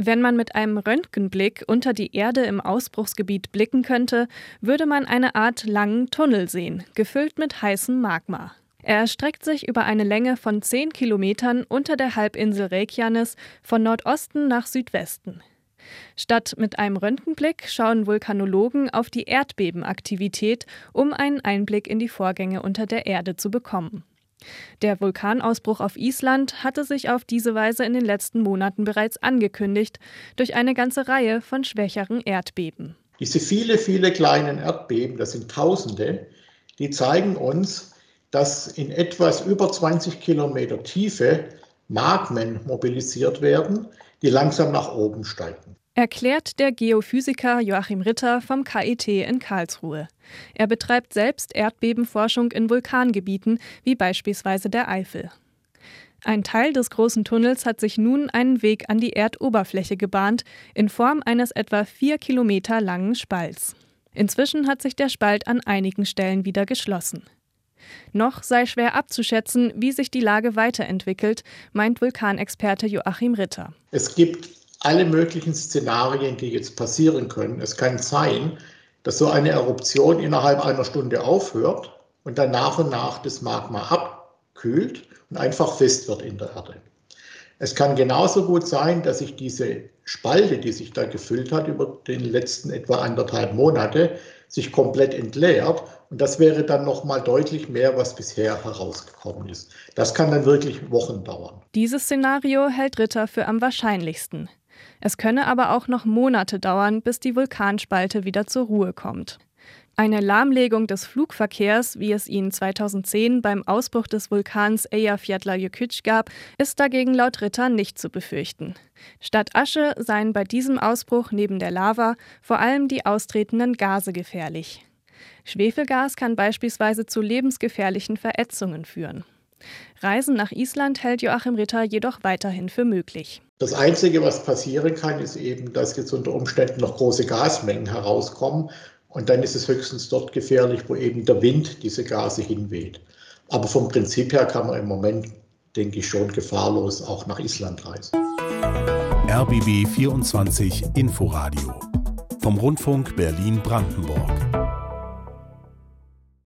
Wenn man mit einem Röntgenblick unter die Erde im Ausbruchsgebiet blicken könnte, würde man eine Art langen Tunnel sehen, gefüllt mit heißem Magma. Er erstreckt sich über eine Länge von 10 Kilometern unter der Halbinsel Reykjanes von Nordosten nach Südwesten. Statt mit einem Röntgenblick schauen Vulkanologen auf die Erdbebenaktivität, um einen Einblick in die Vorgänge unter der Erde zu bekommen. Der Vulkanausbruch auf Island hatte sich auf diese Weise in den letzten Monaten bereits angekündigt, durch eine ganze Reihe von schwächeren Erdbeben. Diese viele, viele kleinen Erdbeben, das sind Tausende, die zeigen uns, dass in etwas über 20 Kilometer Tiefe Magmen mobilisiert werden, die langsam nach oben steigen erklärt der Geophysiker Joachim Ritter vom KIT in Karlsruhe. Er betreibt selbst Erdbebenforschung in Vulkangebieten wie beispielsweise der Eifel. Ein Teil des großen Tunnels hat sich nun einen Weg an die Erdoberfläche gebahnt, in Form eines etwa vier Kilometer langen Spalts. Inzwischen hat sich der Spalt an einigen Stellen wieder geschlossen. Noch sei schwer abzuschätzen, wie sich die Lage weiterentwickelt, meint Vulkanexperte Joachim Ritter. Es gibt alle möglichen Szenarien, die jetzt passieren können. Es kann sein, dass so eine Eruption innerhalb einer Stunde aufhört und dann nach und nach das Magma abkühlt und einfach fest wird in der Erde. Es kann genauso gut sein, dass sich diese Spalte, die sich da gefüllt hat über den letzten etwa anderthalb Monate, sich komplett entleert und das wäre dann noch mal deutlich mehr, was bisher herausgekommen ist. Das kann dann wirklich Wochen dauern. Dieses Szenario hält Ritter für am wahrscheinlichsten. Es könne aber auch noch Monate dauern, bis die Vulkanspalte wieder zur Ruhe kommt. Eine Lahmlegung des Flugverkehrs, wie es ihn 2010 beim Ausbruch des Vulkans Eyjafjallajökull gab, ist dagegen laut Ritter nicht zu befürchten. Statt Asche seien bei diesem Ausbruch neben der Lava vor allem die austretenden Gase gefährlich. Schwefelgas kann beispielsweise zu lebensgefährlichen Verätzungen führen. Reisen nach Island hält Joachim Ritter jedoch weiterhin für möglich. Das Einzige, was passieren kann, ist eben, dass jetzt unter Umständen noch große Gasmengen herauskommen. Und dann ist es höchstens dort gefährlich, wo eben der Wind diese Gase hinweht. Aber vom Prinzip her kann man im Moment, denke ich, schon gefahrlos auch nach Island reisen. RBB 24 Inforadio vom Rundfunk Berlin-Brandenburg.